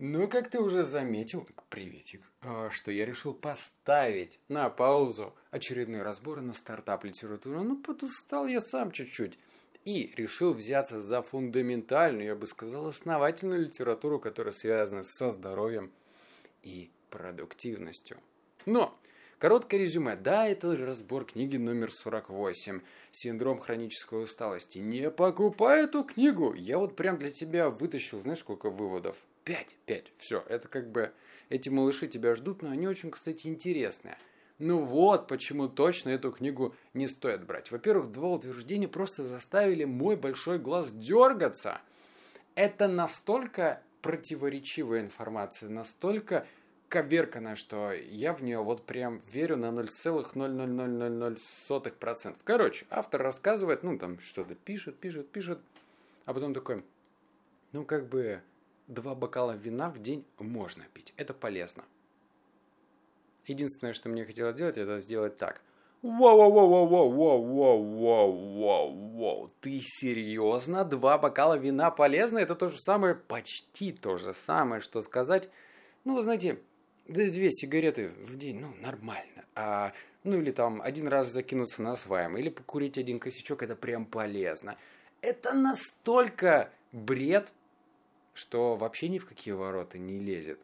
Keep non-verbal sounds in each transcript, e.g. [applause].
Ну, как ты уже заметил, приветик, а, что я решил поставить на паузу очередные разборы на стартап-литературу. Ну, подустал я сам чуть-чуть. И решил взяться за фундаментальную, я бы сказал, основательную литературу, которая связана со здоровьем и продуктивностью. Но Короткое резюме. Да, это разбор книги номер 48. Синдром хронической усталости. Не покупай эту книгу. Я вот прям для тебя вытащил, знаешь, сколько выводов? Пять. Пять. Все. Это как бы... Эти малыши тебя ждут, но они очень, кстати, интересные. Ну вот, почему точно эту книгу не стоит брать. Во-первых, два утверждения просто заставили мой большой глаз дергаться. Это настолько противоречивая информация, настолько коверканная, что я в нее вот прям верю на 0,00000%. Короче, автор рассказывает, ну там что-то пишет, пишет, пишет, а потом такой, ну как бы два бокала вина в день можно пить, это полезно. Единственное, что мне хотелось сделать, это сделать так. Воу-воу-воу-воу-воу-воу-воу-воу. Ты серьезно? Два бокала вина полезно? Это то же самое, почти то же самое, что сказать. Ну, вы знаете, да две сигареты в день, ну, нормально. А, ну, или там один раз закинуться на сваем, или покурить один косячок, это прям полезно. Это настолько бред, что вообще ни в какие ворота не лезет.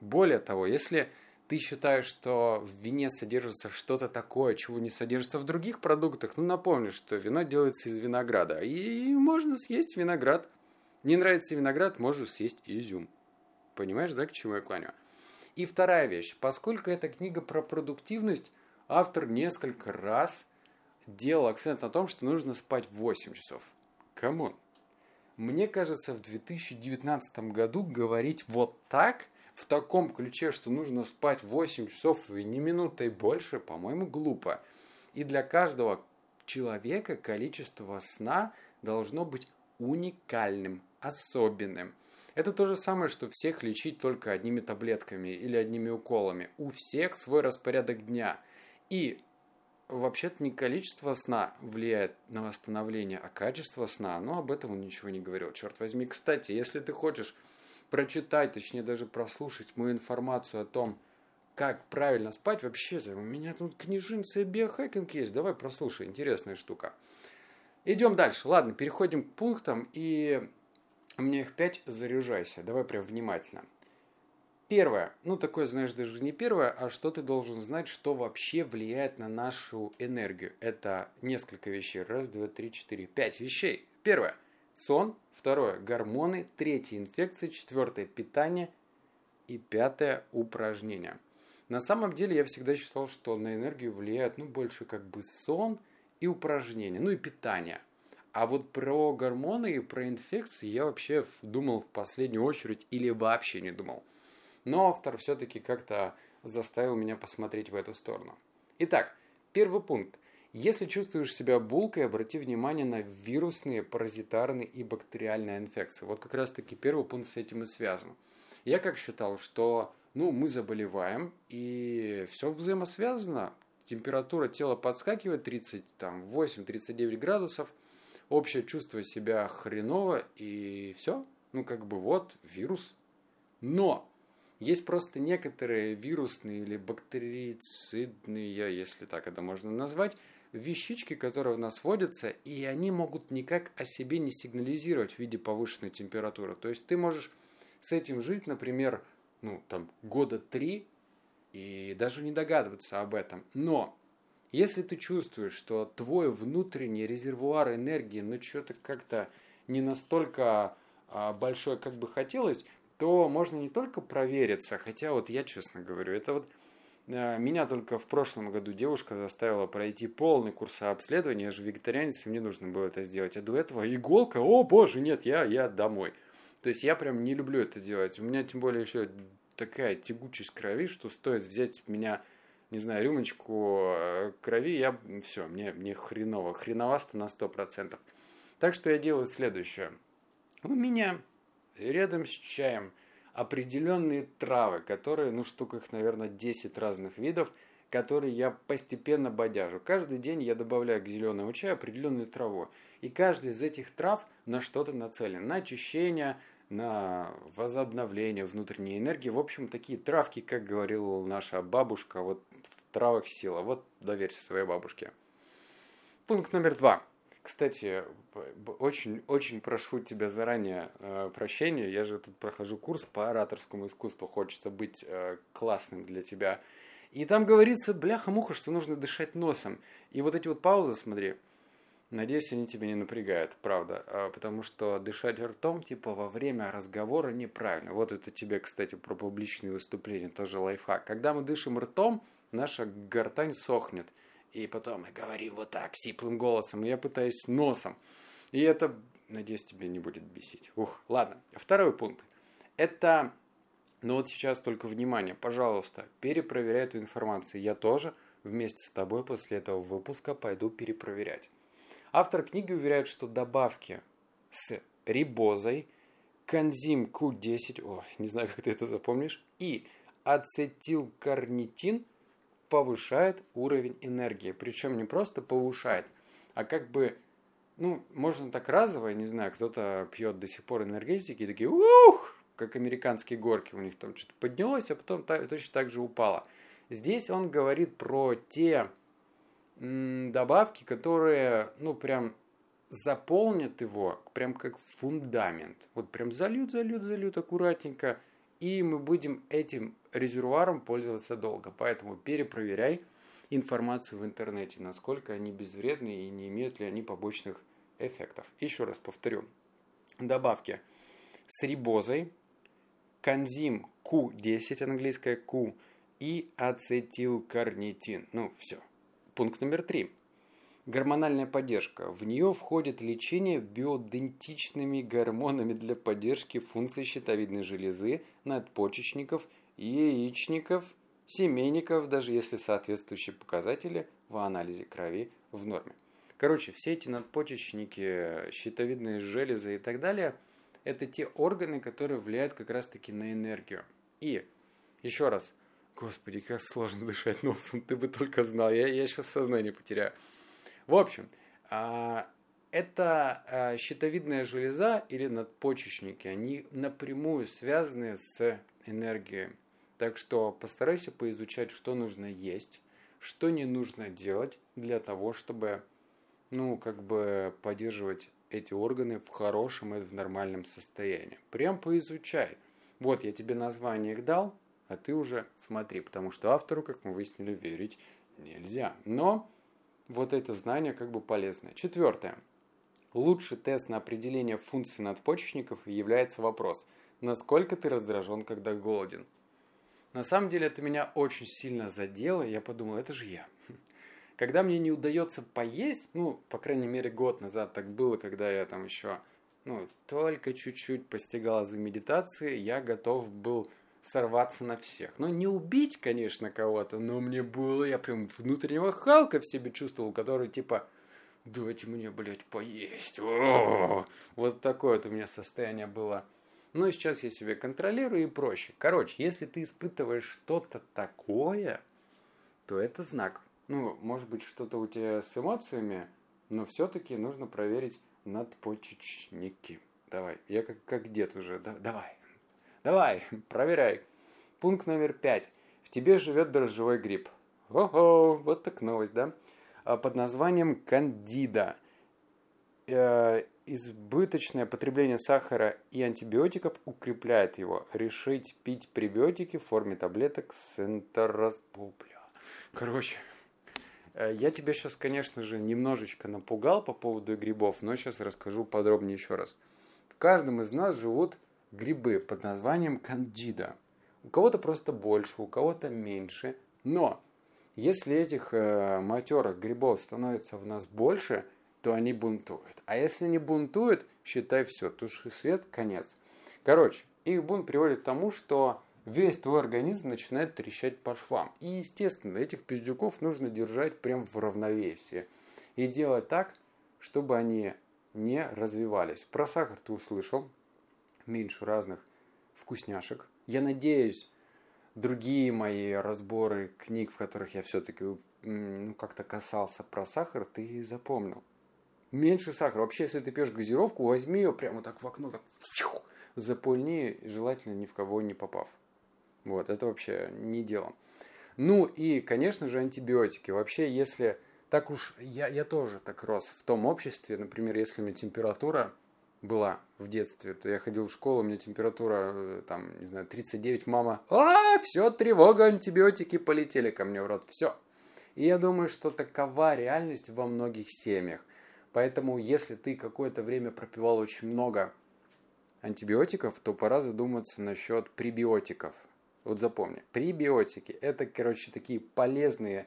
Более того, если ты считаешь, что в вине содержится что-то такое, чего не содержится в других продуктах, ну напомню, что вино делается из винограда, и можно съесть виноград. Не нравится виноград, можешь съесть изюм. Понимаешь, да, к чему я клоню? И вторая вещь. Поскольку эта книга про продуктивность, автор несколько раз делал акцент на том, что нужно спать 8 часов. Come on. Мне кажется, в 2019 году говорить вот так, в таком ключе, что нужно спать 8 часов и не минутой больше, по-моему, глупо. И для каждого человека количество сна должно быть уникальным, особенным. Это то же самое, что всех лечить только одними таблетками или одними уколами. У всех свой распорядок дня. И вообще-то не количество сна влияет на восстановление, а качество сна. Но об этом он ничего не говорил. Черт возьми. Кстати, если ты хочешь прочитать, точнее даже прослушать мою информацию о том, как правильно спать, вообще-то у меня тут книжинца и биохакинг есть. Давай прослушай, интересная штука. Идем дальше. Ладно, переходим к пунктам. И меня их пять, заряжайся. Давай прям внимательно. Первое, ну такое, знаешь, даже не первое, а что ты должен знать, что вообще влияет на нашу энергию. Это несколько вещей. Раз, два, три, четыре, пять вещей. Первое, сон. Второе, гормоны. Третье, инфекции. Четвертое, питание. И пятое, упражнения. На самом деле я всегда считал, что на энергию влияют ну, больше как бы сон и упражнения, ну и питание. А вот про гормоны и про инфекции я вообще думал в последнюю очередь или вообще не думал. Но автор все-таки как-то заставил меня посмотреть в эту сторону. Итак, первый пункт. Если чувствуешь себя булкой, обрати внимание на вирусные, паразитарные и бактериальные инфекции. Вот как раз таки первый пункт с этим и связан. Я как считал, что ну, мы заболеваем, и все взаимосвязано. Температура тела подскакивает 38-39 градусов – общее чувство себя хреново, и все. Ну, как бы вот, вирус. Но есть просто некоторые вирусные или бактерицидные, если так это можно назвать, вещички, которые у нас вводятся, и они могут никак о себе не сигнализировать в виде повышенной температуры. То есть ты можешь с этим жить, например, ну, там, года три, и даже не догадываться об этом. Но если ты чувствуешь, что твой внутренний резервуар энергии, ну, что-то как-то не настолько а, большой, как бы хотелось, то можно не только провериться, хотя вот я честно говорю, это вот а, меня только в прошлом году девушка заставила пройти полный курс обследования, я же вегетарианец, и мне нужно было это сделать. А до этого иголка, о боже, нет, я, я домой. То есть я прям не люблю это делать. У меня тем более еще такая тягучесть крови, что стоит взять меня не знаю, рюмочку э, крови, я все, мне, мне хреново, хреновасто на 100%. Так что я делаю следующее. У меня рядом с чаем определенные травы, которые, ну штук их, наверное, 10 разных видов, которые я постепенно бодяжу. Каждый день я добавляю к зеленому чаю определенную траву. И каждый из этих трав на что-то нацелен. На очищение, на возобновление внутренней энергии. В общем, такие травки, как говорила наша бабушка, вот в травах сила. Вот доверься своей бабушке. Пункт номер два. Кстати, очень-очень прошу тебя заранее э, прощения. Я же тут прохожу курс по ораторскому искусству. Хочется быть э, классным для тебя. И там говорится, бляха-муха, что нужно дышать носом. И вот эти вот паузы, смотри, Надеюсь, они тебя не напрягают, правда, а, потому что дышать ртом, типа, во время разговора неправильно. Вот это тебе, кстати, про публичные выступления, тоже лайфхак. Когда мы дышим ртом, наша гортань сохнет. И потом мы говорим вот так, сиплым голосом, я пытаюсь носом. И это, надеюсь, тебе не будет бесить. Ух, ладно. Второй пункт. Это, ну вот сейчас только внимание, пожалуйста, перепроверяй эту информацию. Я тоже вместе с тобой после этого выпуска пойду перепроверять. Автор книги уверяет, что добавки с рибозой, конзим Q10, о, не знаю, как ты это запомнишь, и ацетилкарнитин повышают уровень энергии. Причем не просто повышает, а как бы, ну, можно так разово, не знаю, кто-то пьет до сих пор энергетики и такие, ух, как американские горки, у них там что-то поднялось, а потом точно так же упало. Здесь он говорит про те добавки, которые, ну, прям заполнят его, прям как фундамент. Вот прям зальют, зальют, зальют аккуратненько, и мы будем этим резервуаром пользоваться долго. Поэтому перепроверяй информацию в интернете, насколько они безвредны и не имеют ли они побочных эффектов. Еще раз повторю. Добавки с рибозой, конзим Q10, английская Q, и ацетилкарнитин. Ну, все. Пункт номер три. Гормональная поддержка. В нее входит лечение биодентичными гормонами для поддержки функций щитовидной железы, надпочечников, яичников, семейников, даже если соответствующие показатели в анализе крови в норме. Короче, все эти надпочечники, щитовидные железы и так далее, это те органы, которые влияют как раз-таки на энергию. И, еще раз, Господи, как сложно дышать носом, ты бы только знал. Я, я сейчас сознание потеряю. В общем, а, это а, щитовидная железа или надпочечники, они напрямую связаны с энергией. Так что постарайся поизучать, что нужно есть, что не нужно делать для того, чтобы, ну, как бы поддерживать эти органы в хорошем и в нормальном состоянии. Прям поизучай. Вот я тебе название их дал, а ты уже смотри, потому что автору, как мы выяснили, верить нельзя. Но вот это знание как бы полезное. Четвертое. Лучший тест на определение функций надпочечников является вопрос, насколько ты раздражен, когда голоден. На самом деле это меня очень сильно задело, я подумал, это же я. [laughs] Когда мне не удается поесть, ну, по крайней мере, год назад так было, когда я там еще, ну, только чуть-чуть постигал за медитации, я готов был сорваться на всех. Ну, не убить, конечно, кого-то, но мне было, я прям внутреннего Халка в себе чувствовал, который типа, дайте мне, блядь, поесть. О-о-о! Вот такое вот у меня состояние было. Ну и сейчас я себя контролирую и проще. Короче, если ты испытываешь что-то такое, то это знак. Ну, может быть, что-то у тебя с эмоциями, но все-таки нужно проверить надпочечники. Давай, я как, как дед уже, да, давай. Давай, [laughs] проверяй. Пункт номер пять. В тебе живет дрожжевой гриб. Ого, вот так новость, да? А, под названием кандида. Э, избыточное потребление сахара и антибиотиков укрепляет его. Решить пить пребиотики в форме таблеток с энтероспупля. Короче, э, я тебя сейчас, конечно же, немножечко напугал по поводу грибов, но сейчас расскажу подробнее еще раз. В каждом из нас живут грибы под названием кандида. У кого-то просто больше, у кого-то меньше. Но если этих э, матерых грибов становится в нас больше, то они бунтуют. А если не бунтуют, считай все, туши свет, конец. Короче, их бунт приводит к тому, что весь твой организм начинает трещать по швам. И, естественно, этих пиздюков нужно держать прям в равновесии. И делать так, чтобы они не развивались. Про сахар ты услышал, меньше разных вкусняшек. Я надеюсь, другие мои разборы книг, в которых я все-таки ну, как-то касался про сахар, ты запомнил. Меньше сахара. Вообще, если ты пьешь газировку, возьми ее прямо так в окно, так запульни, желательно ни в кого не попав. Вот, это вообще не дело. Ну и, конечно же, антибиотики. Вообще, если так уж, я, я тоже так рос в том обществе, например, если у меня температура была в детстве, то я ходил в школу, у меня температура, э, там, не знаю, 39, мама, а, все, тревога, антибиотики полетели ко мне в рот, все. И я думаю, что такова реальность во многих семьях. Поэтому, если ты какое-то время пропивал очень много антибиотиков, то пора задуматься насчет пребиотиков. Вот запомни, пребиотики – это, короче, такие полезные,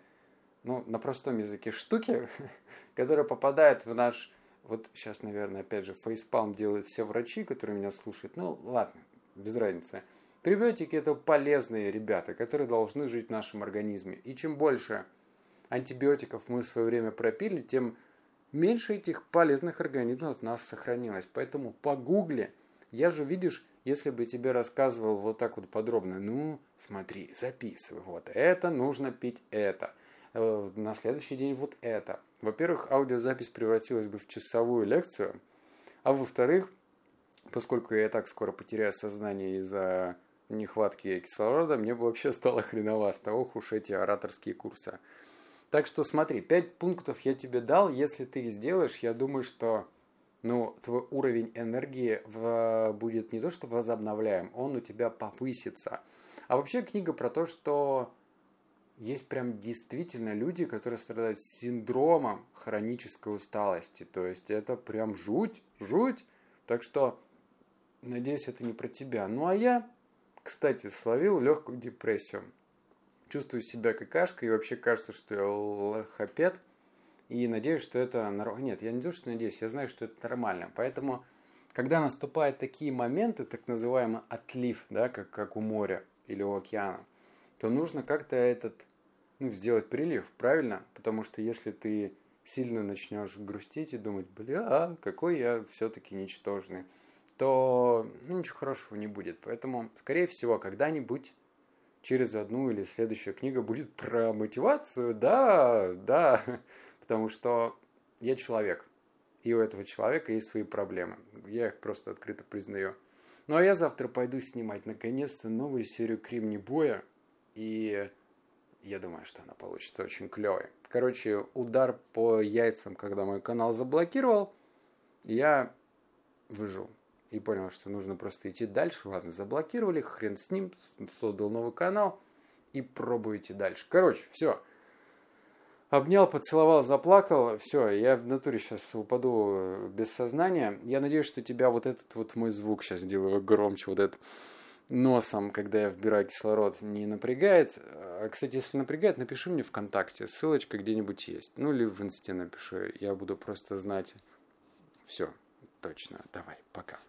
ну, на простом языке штуки, [laughs] которые попадают в наш вот сейчас, наверное, опять же, фейспалм делают все врачи, которые меня слушают. Ну, ладно, без разницы. Пребиотики – это полезные ребята, которые должны жить в нашем организме. И чем больше антибиотиков мы в свое время пропили, тем меньше этих полезных организмов от нас сохранилось. Поэтому погугли. Я же, видишь, если бы тебе рассказывал вот так вот подробно, ну, смотри, записывай, вот это нужно пить это, э, на следующий день вот это – во-первых, аудиозапись превратилась бы в часовую лекцию, а во-вторых, поскольку я так скоро потеряю сознание из-за нехватки кислорода, мне бы вообще стало хреново с того уж эти ораторские курсы. Так что смотри, пять пунктов я тебе дал, если ты их сделаешь, я думаю, что ну, твой уровень энергии в, будет не то, что возобновляем, он у тебя повысится. А вообще книга про то, что есть прям действительно люди, которые страдают синдромом хронической усталости. То есть это прям жуть, жуть. Так что, надеюсь, это не про тебя. Ну а я, кстати, словил легкую депрессию. Чувствую себя какашкой и вообще кажется, что я лохопед. И надеюсь, что это нормально. Нет, я не думаю, что надеюсь, я знаю, что это нормально. Поэтому, когда наступают такие моменты, так называемый отлив, да, как, как у моря или у океана, то нужно как-то этот, ну, сделать прилив, правильно? Потому что если ты сильно начнешь грустить и думать, бля, какой я все-таки ничтожный, то ну, ничего хорошего не будет. Поэтому, скорее всего, когда-нибудь через одну или следующая книга будет про мотивацию, да, да, [laughs] потому что я человек, и у этого человека есть свои проблемы. Я их просто открыто признаю. Ну а я завтра пойду снимать наконец-то новую серию Кремни Боя, и я думаю, что она получится очень клевой. Короче, удар по яйцам, когда мой канал заблокировал, я выжил. И понял, что нужно просто идти дальше. Ладно, заблокировали, хрен с ним, создал новый канал и пробуйте дальше. Короче, все. Обнял, поцеловал, заплакал. Все, я в натуре сейчас упаду без сознания. Я надеюсь, что тебя вот этот вот мой звук сейчас делаю громче, вот этот носом, когда я вбираю кислород, не напрягает. А, кстати, если напрягает, напиши мне ВКонтакте, ссылочка где-нибудь есть. Ну или в Инсте напиши, я буду просто знать. Все, точно, давай, пока.